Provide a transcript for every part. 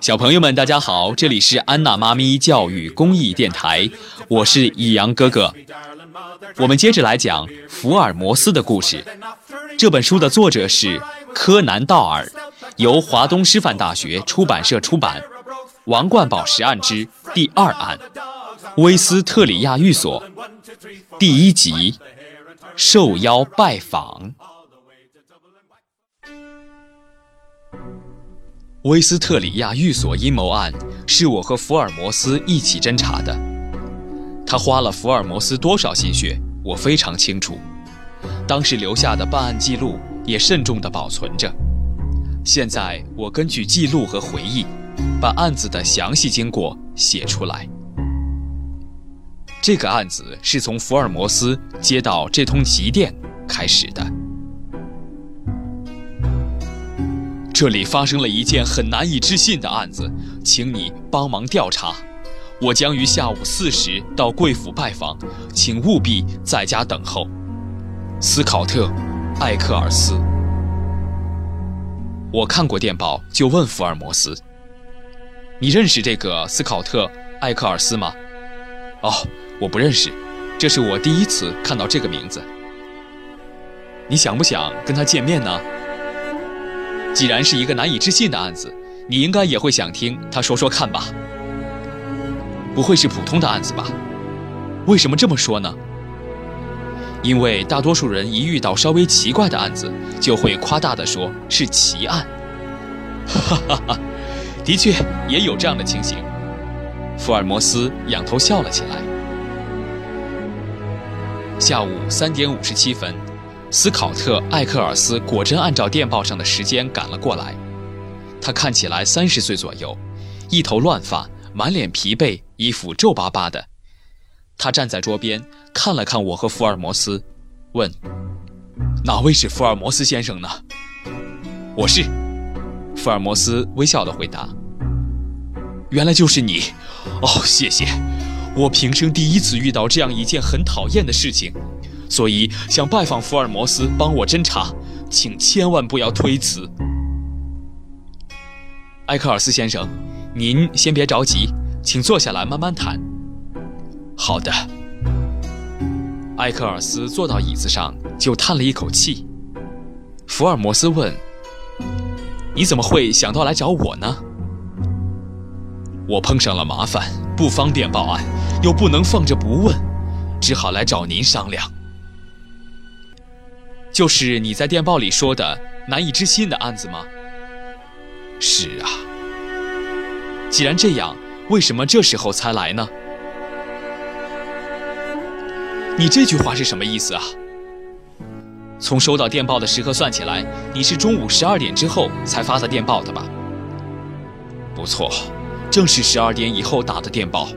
小朋友们，大家好，这里是安娜妈咪教育公益电台，我是易阳哥哥。我们接着来讲福尔摩斯的故事。这本书的作者是柯南·道尔，由华东师范大学出版社出版。王冠宝石案之第二案，威斯特里亚寓所，第一集，受邀拜访。威斯特里亚寓所阴谋案是我和福尔摩斯一起侦查的，他花了福尔摩斯多少心血，我非常清楚。当时留下的办案记录也慎重地保存着。现在我根据记录和回忆，把案子的详细经过写出来。这个案子是从福尔摩斯接到这通急电开始的。这里发生了一件很难以置信的案子，请你帮忙调查。我将于下午四时到贵府拜访，请务必在家等候。斯考特·艾克尔斯。我看过电报，就问福尔摩斯：“你认识这个斯考特·艾克尔斯吗？”“哦，我不认识，这是我第一次看到这个名字。”“你想不想跟他见面呢？”既然是一个难以置信的案子，你应该也会想听他说说看吧？不会是普通的案子吧？为什么这么说呢？因为大多数人一遇到稍微奇怪的案子，就会夸大的说是奇案。哈哈哈，的确也有这样的情形。福尔摩斯仰头笑了起来。下午三点五十七分。斯考特·艾克尔斯果真按照电报上的时间赶了过来。他看起来三十岁左右，一头乱发，满脸疲惫，衣服皱巴巴的。他站在桌边，看了看我和福尔摩斯，问：“哪位是福尔摩斯先生呢？”“我是。”福尔摩斯微笑地回答。“原来就是你，哦，谢谢。我平生第一次遇到这样一件很讨厌的事情。”所以想拜访福尔摩斯帮我侦查，请千万不要推辞。埃克尔斯先生，您先别着急，请坐下来慢慢谈。好的。埃克尔斯坐到椅子上，就叹了一口气。福尔摩斯问：“你怎么会想到来找我呢？”我碰上了麻烦，不方便报案，又不能放着不问，只好来找您商量。就是你在电报里说的难以置信的案子吗？是啊。既然这样，为什么这时候才来呢？你这句话是什么意思啊？从收到电报的时刻算起来，你是中午十二点之后才发的电报的吧？不错，正是十二点以后打的电报。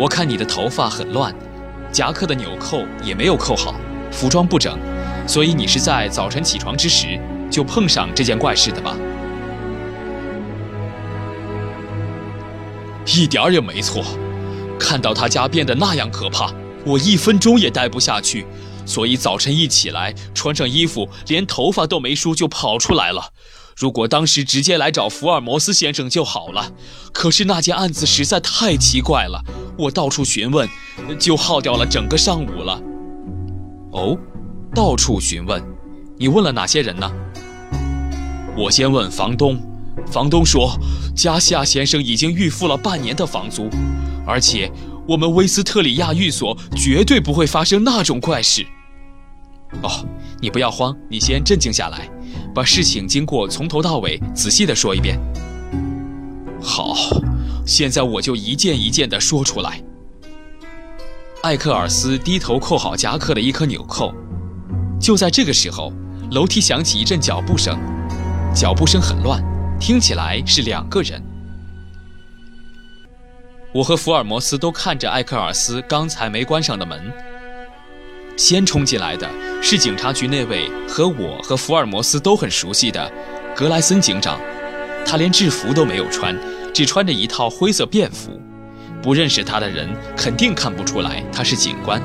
我看你的头发很乱，夹克的纽扣也没有扣好，服装不整。所以你是在早晨起床之时就碰上这件怪事的吧？一点儿也没错。看到他家变得那样可怕，我一分钟也待不下去，所以早晨一起来，穿上衣服，连头发都没梳就跑出来了。如果当时直接来找福尔摩斯先生就好了。可是那件案子实在太奇怪了，我到处询问，就耗掉了整个上午了。哦。到处询问，你问了哪些人呢？我先问房东，房东说，加西亚先生已经预付了半年的房租，而且我们威斯特里亚寓所绝对不会发生那种怪事。哦，你不要慌，你先镇静下来，把事情经过从头到尾仔细的说一遍。好，现在我就一件一件的说出来。艾克尔斯低头扣好夹克的一颗纽扣。就在这个时候，楼梯响起一阵脚步声，脚步声很乱，听起来是两个人。我和福尔摩斯都看着艾克尔斯刚才没关上的门。先冲进来的是警察局那位和我和福尔摩斯都很熟悉的格莱森警长，他连制服都没有穿，只穿着一套灰色便服，不认识他的人肯定看不出来他是警官。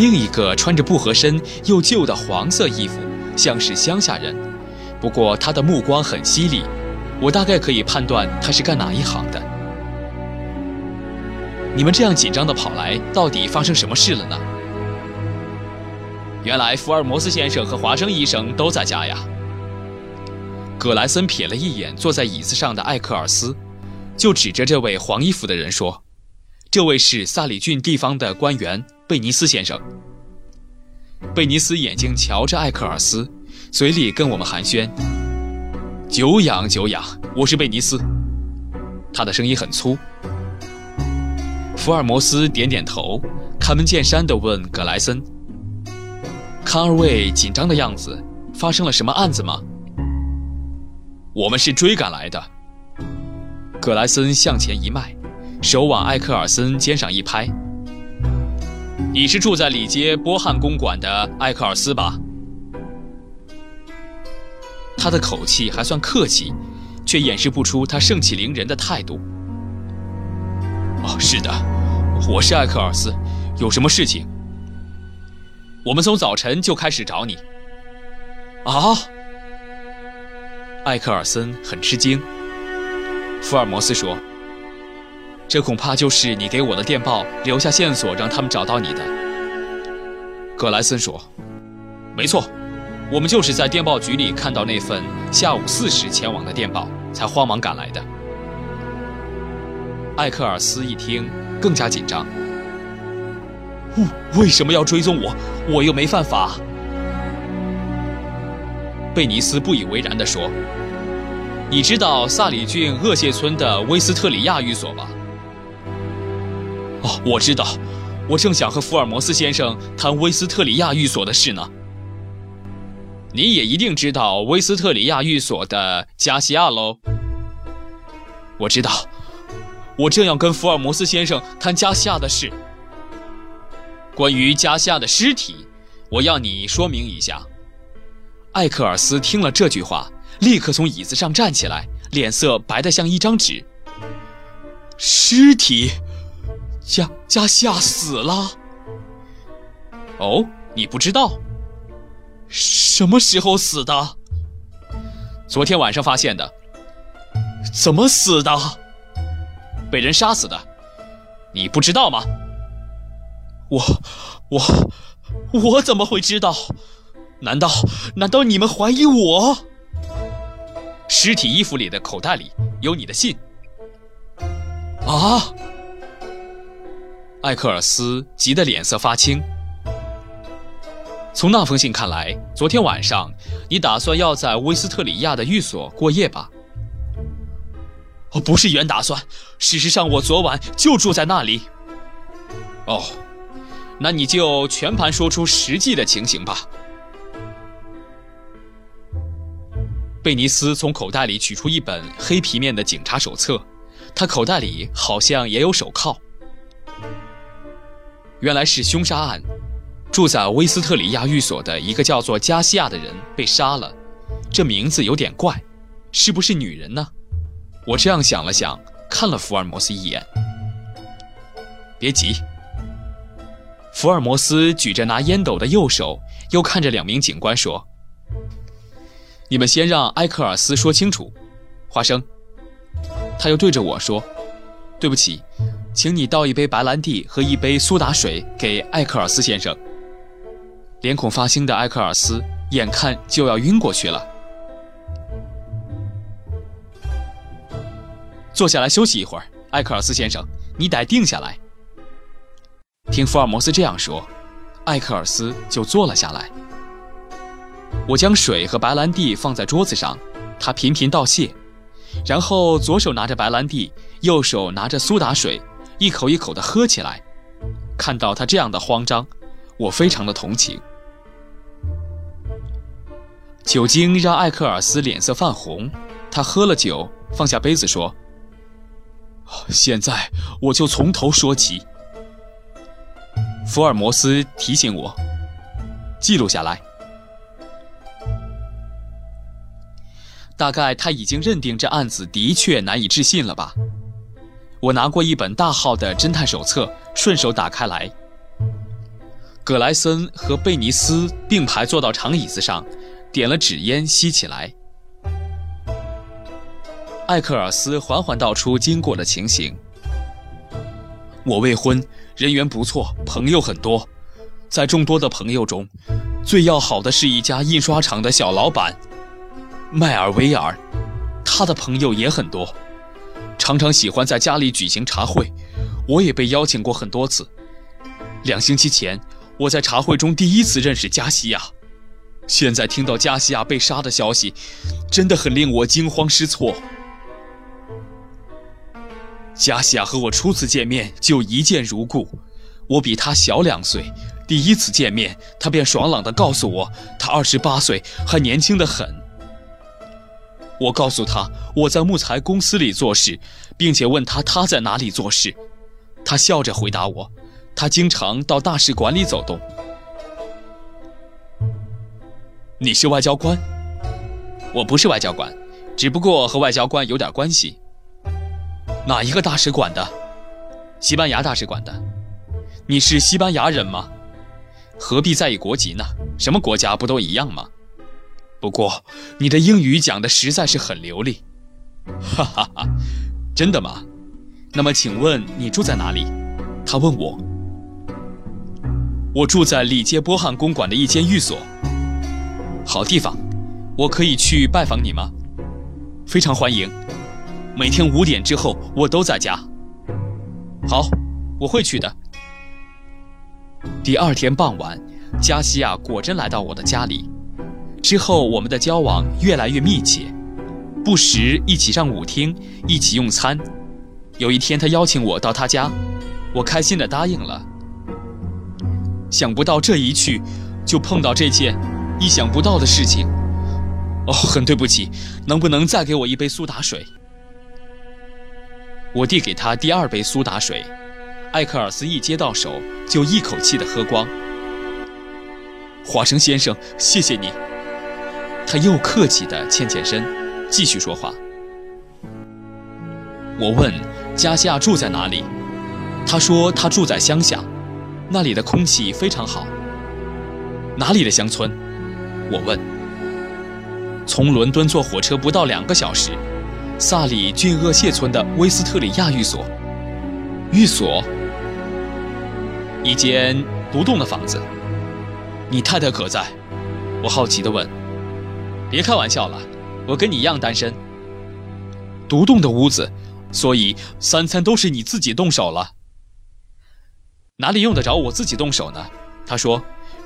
另一个穿着不合身又旧的黄色衣服、像是乡下人，不过他的目光很犀利，我大概可以判断他是干哪一行的。你们这样紧张的跑来，到底发生什么事了呢？原来福尔摩斯先生和华生医生都在家呀。葛莱森瞥了一眼坐在椅子上的艾克尔斯，就指着这位黄衣服的人说：“这位是萨里郡地方的官员贝尼斯先生。”贝尼斯眼睛瞧着艾克尔斯，嘴里跟我们寒暄：“久仰久仰，我是贝尼斯。”他的声音很粗。福尔摩斯点点头，开门见山地问葛莱森：“看二位紧张的样子，发生了什么案子吗？”我们是追赶来的。葛莱森向前一迈，手往艾克尔森肩上一拍：“你是住在里街波汉公馆的艾克尔斯吧？”他的口气还算客气，却掩饰不出他盛气凌人的态度。哦，是的，我是艾克尔斯，有什么事情？我们从早晨就开始找你。啊？艾克尔森很吃惊。福尔摩斯说：“这恐怕就是你给我的电报留下线索，让他们找到你的。”格莱森说：“没错，我们就是在电报局里看到那份下午四时前往的电报，才慌忙赶来的。”艾克尔斯一听，更加紧张。“为什么要追踪我？我又没犯法。”贝尼斯不以为然地说：“你知道萨里郡厄谢村的威斯特里亚寓所吧？”“哦，我知道，我正想和福尔摩斯先生谈威斯特里亚寓所的事呢。”“你也一定知道威斯特里亚寓所的加西亚喽？”“我知道，我正要跟福尔摩斯先生谈加西亚的事。关于加西亚的尸体，我要你说明一下。”艾克尔斯听了这句话，立刻从椅子上站起来，脸色白得像一张纸。尸体，加加西亚死了。哦，你不知道？什么时候死的？昨天晚上发现的。怎么死的？被人杀死的。你不知道吗？我，我，我怎么会知道？难道难道你们怀疑我？尸体衣服里的口袋里有你的信。啊！艾克尔斯急得脸色发青。从那封信看来，昨天晚上你打算要在威斯特里亚的寓所过夜吧？哦，不是原打算，事实上我昨晚就住在那里。哦，那你就全盘说出实际的情形吧。贝尼斯从口袋里取出一本黑皮面的警察手册，他口袋里好像也有手铐。原来是凶杀案，住在威斯特里亚寓所的一个叫做加西亚的人被杀了，这名字有点怪，是不是女人呢？我这样想了想，看了福尔摩斯一眼。别急，福尔摩斯举着拿烟斗的右手，又看着两名警官说。你们先让埃克尔斯说清楚，花生。他又对着我说：“对不起，请你倒一杯白兰地和一杯苏打水给艾克尔斯先生。”脸孔发青的艾克尔斯眼看就要晕过去了。坐下来休息一会儿，艾克尔斯先生，你得定下来。听福尔摩斯这样说，艾克尔斯就坐了下来。我将水和白兰地放在桌子上，他频频道谢，然后左手拿着白兰地，右手拿着苏打水，一口一口地喝起来。看到他这样的慌张，我非常的同情。酒精让艾克尔斯脸色泛红，他喝了酒，放下杯子说：“现在我就从头说起。”福尔摩斯提醒我，记录下来。大概他已经认定这案子的确难以置信了吧？我拿过一本大号的侦探手册，顺手打开来。葛莱森和贝尼斯并排坐到长椅子上，点了纸烟吸起来。艾克尔斯缓缓道出经过的情形：我未婚，人缘不错，朋友很多，在众多的朋友中，最要好的是一家印刷厂的小老板迈尔维尔，他的朋友也很多，常常喜欢在家里举行茶会，我也被邀请过很多次。两星期前，我在茶会中第一次认识加西亚。现在听到加西亚被杀的消息，真的很令我惊慌失措。加西亚和我初次见面就一见如故，我比他小两岁，第一次见面他便爽朗地告诉我，他二十八岁，还年轻得很。我告诉他我在木材公司里做事，并且问他他在哪里做事，他笑着回答我。他经常到大使馆里走动。你是外交官？我不是外交官，只不过和外交官有点关系。哪一个大使馆的？西班牙大使馆的。你是西班牙人吗？何必在意国籍呢？什么国家不都一样吗？不过你的英语讲的实在是很流利。哈哈哈，真的吗？那么请问你住在哪里？他问我。我住在里杰波汉公馆的一间寓所。好地方，我可以去拜访你吗？非常欢迎。每天五点之后我都在家。好，我会去的。第二天傍晚，加西亚果真来到我的家里。之后我们的交往越来越密切，不时一起上舞厅，一起用餐。有一天他邀请我到他家，我开心地答应了。想不到这一去，就碰到这件意想不到的事情。哦，很对不起，能不能再给我一杯苏打水？我递给他第二杯苏打水，艾克尔斯一接到手就一口气的喝光。华生先生，谢谢你。他又客气的欠欠身，继续说话。我问加西亚住在哪里，他说他住在乡下。那里的空气非常好。哪里的乡村？我问。从伦敦坐火车不到两个小时，萨里郡厄谢村的威斯特里亚寓所。寓所？一间独栋的房子。你太太可在？我好奇地问。别开玩笑了，我跟你一样单身。独栋的屋子，所以三餐都是你自己动手了。哪里用得着我自己动手呢？他说：“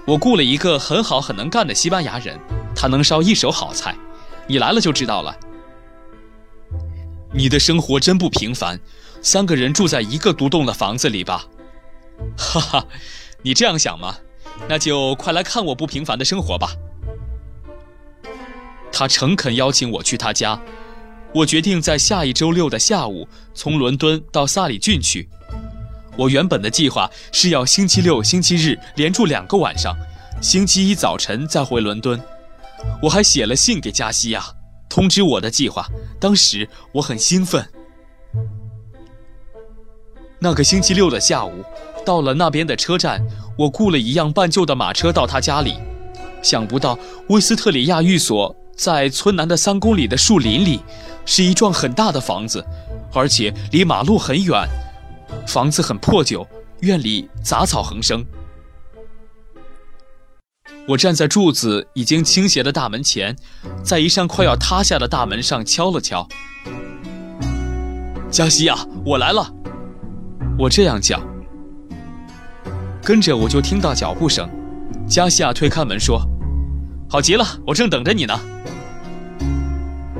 我雇了一个很好、很能干的西班牙人，他能烧一手好菜，你来了就知道了。”你的生活真不平凡，三个人住在一个独栋的房子里吧？哈哈，你这样想吗？那就快来看我不平凡的生活吧。他诚恳邀请我去他家，我决定在下一周六的下午从伦敦到萨里郡去。我原本的计划是要星期六、星期日连住两个晚上，星期一早晨再回伦敦。我还写了信给加西亚，通知我的计划。当时我很兴奋。那个星期六的下午，到了那边的车站，我雇了一辆半旧的马车到他家里。想不到威斯特里亚寓所在村南的三公里的树林里，是一幢很大的房子，而且离马路很远。房子很破旧，院里杂草横生。我站在柱子已经倾斜的大门前，在一扇快要塌下的大门上敲了敲。加西亚，我来了！我这样叫。跟着我就听到脚步声。加西亚推开门说：“好极了，我正等着你呢。”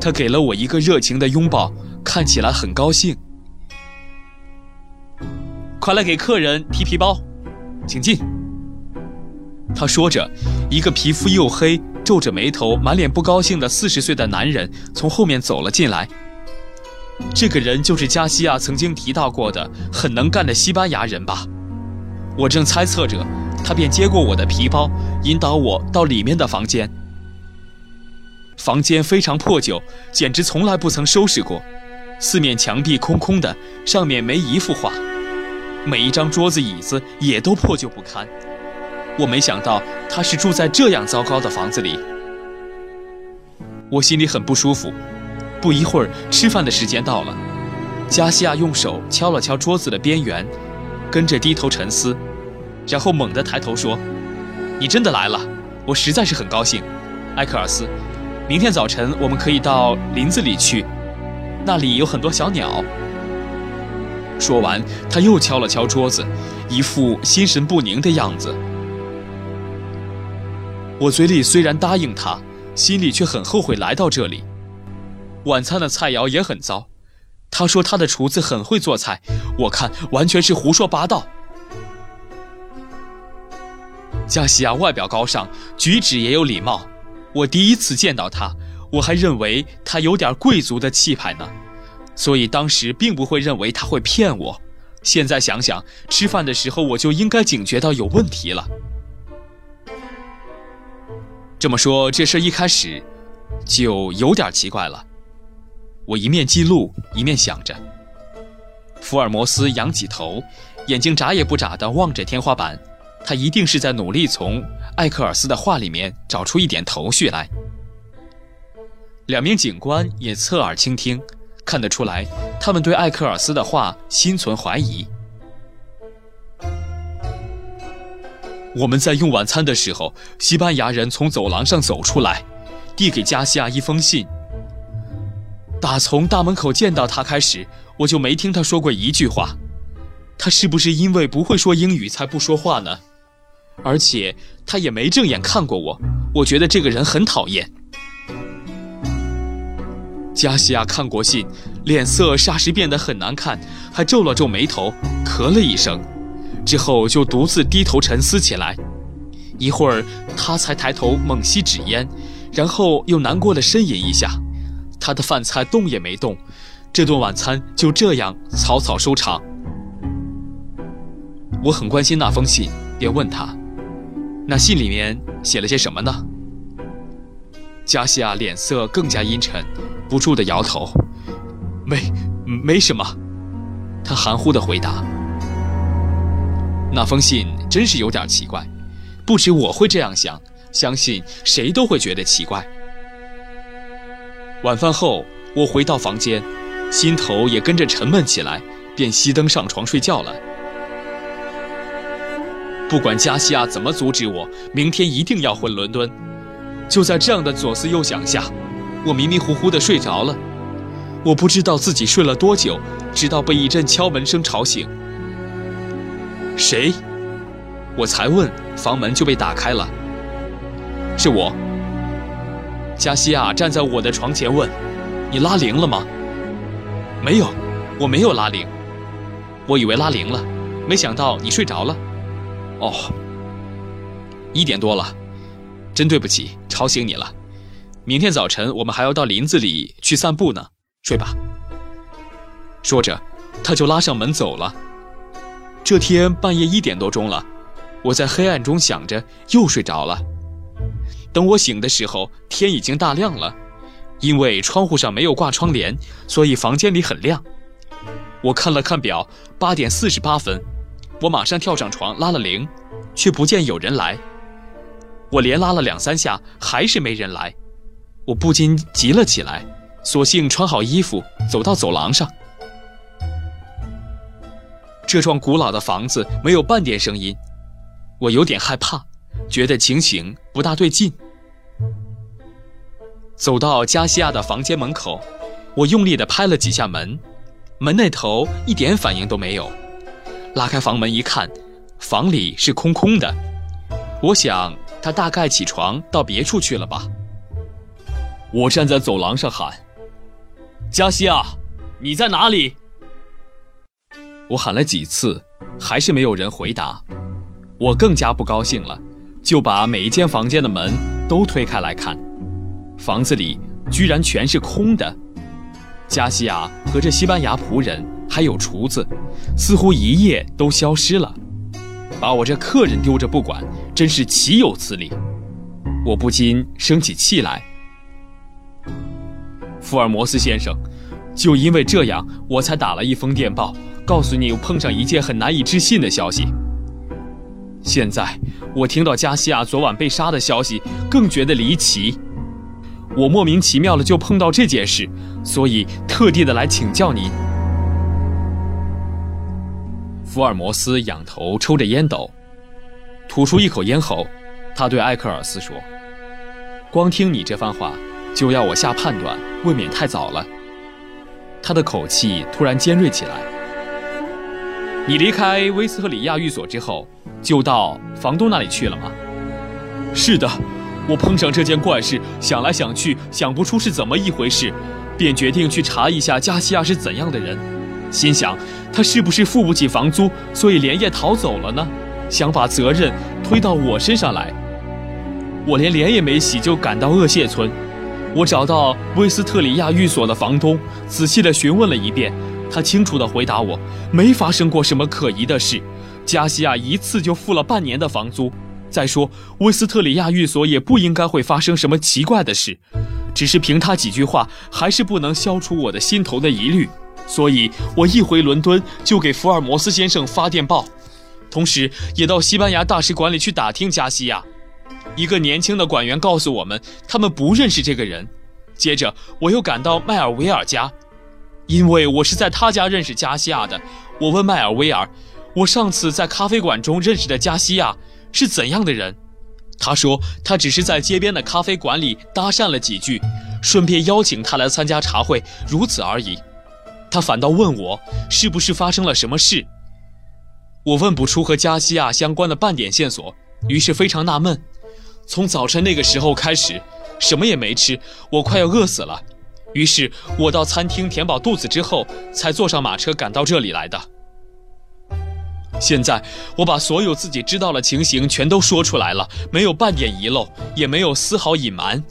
他给了我一个热情的拥抱，看起来很高兴。快来给客人提皮包，请进。他说着，一个皮肤黝黑、皱着眉头、满脸不高兴的四十岁的男人从后面走了进来。这个人就是加西亚曾经提到过的很能干的西班牙人吧？我正猜测着，他便接过我的皮包，引导我到里面的房间。房间非常破旧，简直从来不曾收拾过，四面墙壁空空的，上面没一幅画。每一张桌子椅子也都破旧不堪，我没想到他是住在这样糟糕的房子里。我心里很不舒服。不一会儿，吃饭的时间到了，加西亚用手敲了敲桌子的边缘，跟着低头沉思，然后猛地抬头说：“你真的来了，我实在是很高兴。埃克尔斯，明天早晨我们可以到林子里去，那里有很多小鸟。”说完，他又敲了敲桌子，一副心神不宁的样子。我嘴里虽然答应他，心里却很后悔来到这里。晚餐的菜肴也很糟，他说他的厨子很会做菜，我看完全是胡说八道。加西亚外表高尚，举止也有礼貌，我第一次见到他，我还认为他有点贵族的气派呢，所以当时并不会认为他会骗我。现在想想，吃饭的时候我就应该警觉到有问题了。这么说，这事一开始就有点奇怪了。我一面记录，一面想着。福尔摩斯仰起头，眼睛眨也不眨地望着天花板，他一定是在努力从艾克尔斯的话里面找出一点头绪来。两名警官也侧耳倾听，看得出来，他们对艾克尔斯的话心存怀疑。我们在用晚餐的时候，西班牙人从走廊上走出来，递给加西亚一封信。打从大门口见到他开始，我就没听他说过一句话。他是不是因为不会说英语才不说话呢？而且他也没正眼看过我，我觉得这个人很讨厌。加西亚看过信，脸色霎时变得很难看，还皱了皱眉头，咳了一声。之后就独自低头沉思起来，一会儿他才抬头猛吸纸烟，然后又难过的呻吟一下。他的饭菜动也没动，这顿晚餐就这样草草收场。我很关心那封信，便问他：“那信里面写了些什么呢？”加西亚脸色更加阴沉，不住的摇头：“没，没什么。”他含糊的回答。那封信真是有点奇怪，不止我会这样想，相信谁都会觉得奇怪。晚饭后，我回到房间，心头也跟着沉闷起来，便熄灯上床睡觉了。不管加西亚怎么阻止我，明天一定要回伦敦。就在这样的左思右想下，我迷迷糊糊的睡着了。我不知道自己睡了多久，直到被一阵敲门声吵醒。谁？我才问，房门就被打开了。是我。加西亚站在我的床前问：“你拉铃了吗？”“没有，我没有拉铃。”“我以为拉铃了，没想到你睡着了。”“哦，一点多了，真对不起，吵醒你了。明天早晨我们还要到林子里去散步呢，睡吧。”说着，他就拉上门走了。这天半夜一点多钟了，我在黑暗中想着，又睡着了。等我醒的时候，天已经大亮了。因为窗户上没有挂窗帘，所以房间里很亮。我看了看表，八点四十八分。我马上跳上床拉了铃，却不见有人来。我连拉了两三下，还是没人来。我不禁急了起来，索性穿好衣服，走到走廊上。这幢古老的房子没有半点声音，我有点害怕，觉得情形不大对劲。走到加西亚的房间门口，我用力地拍了几下门，门那头一点反应都没有。拉开房门一看，房里是空空的。我想他大概起床到别处去了吧。我站在走廊上喊：“加西亚，你在哪里？”我喊了几次，还是没有人回答，我更加不高兴了，就把每一间房间的门都推开来看，房子里居然全是空的，加西亚和这西班牙仆人还有厨子，似乎一夜都消失了，把我这客人丢着不管，真是岂有此理！我不禁生起气来。福尔摩斯先生，就因为这样，我才打了一封电报。告诉你，碰上一件很难以置信的消息。现在我听到加西亚昨晚被杀的消息，更觉得离奇。我莫名其妙的就碰到这件事，所以特地的来请教您。福尔摩斯仰头抽着烟斗，吐出一口烟后，他对艾克尔斯说：“光听你这番话，就要我下判断，未免太早了。”他的口气突然尖锐起来。你离开威斯特里亚寓所之后，就到房东那里去了吗？是的，我碰上这件怪事，想来想去，想不出是怎么一回事，便决定去查一下加西亚是怎样的人。心想，他是不是付不起房租，所以连夜逃走了呢？想把责任推到我身上来。我连脸也没洗就赶到厄谢村，我找到威斯特里亚寓所的房东，仔细地询问了一遍。他清楚地回答我：“没发生过什么可疑的事，加西亚一次就付了半年的房租。再说，威斯特里亚寓所也不应该会发生什么奇怪的事，只是凭他几句话，还是不能消除我的心头的疑虑。所以，我一回伦敦就给福尔摩斯先生发电报，同时也到西班牙大使馆里去打听加西亚。一个年轻的馆员告诉我们，他们不认识这个人。接着，我又赶到迈尔维尔家。”因为我是在他家认识加西亚的，我问迈尔威尔：“我上次在咖啡馆中认识的加西亚是怎样的人？”他说：“他只是在街边的咖啡馆里搭讪了几句，顺便邀请他来参加茶会，如此而已。”他反倒问我是不是发生了什么事。我问不出和加西亚相关的半点线索，于是非常纳闷。从早晨那个时候开始，什么也没吃，我快要饿死了。于是我到餐厅填饱肚子之后，才坐上马车赶到这里来的。现在我把所有自己知道的情形全都说出来了，没有半点遗漏，也没有丝毫隐瞒。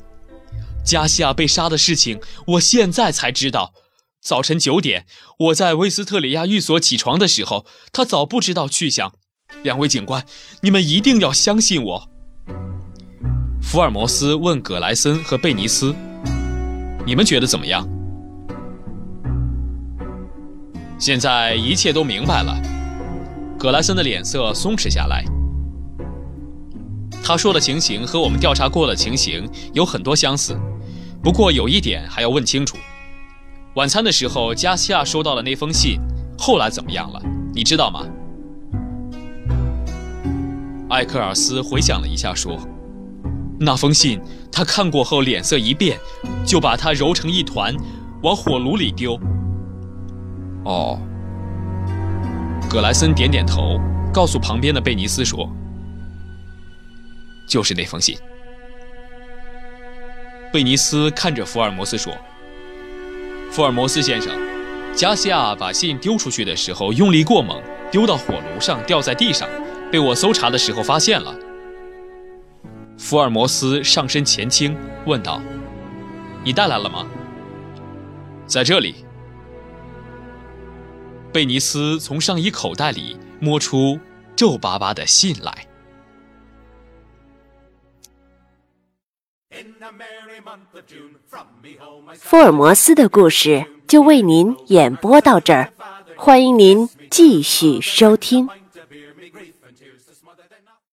加西亚被杀的事情，我现在才知道。早晨九点，我在威斯特里亚寓所起床的时候，他早不知道去向。两位警官，你们一定要相信我。福尔摩斯问葛莱森和贝尼斯。你们觉得怎么样？现在一切都明白了。葛莱森的脸色松弛下来。他说的情形和我们调查过的情形有很多相似，不过有一点还要问清楚：晚餐的时候，加西亚收到了那封信，后来怎么样了？你知道吗？艾克尔斯回想了一下，说。那封信，他看过后脸色一变，就把它揉成一团，往火炉里丢。哦，葛莱森点点头，告诉旁边的贝尼斯说：“就是那封信。”贝尼斯看着福尔摩斯说：“福尔摩斯先生，加西亚把信丢出去的时候用力过猛，丢到火炉上，掉在地上，被我搜查的时候发现了。”福尔摩斯上身前倾，问道：“你带来了吗？”在这里。贝尼斯从上衣口袋里摸出皱巴巴的信来。福尔摩斯的故事就为您演播到这儿，欢迎您继续收听。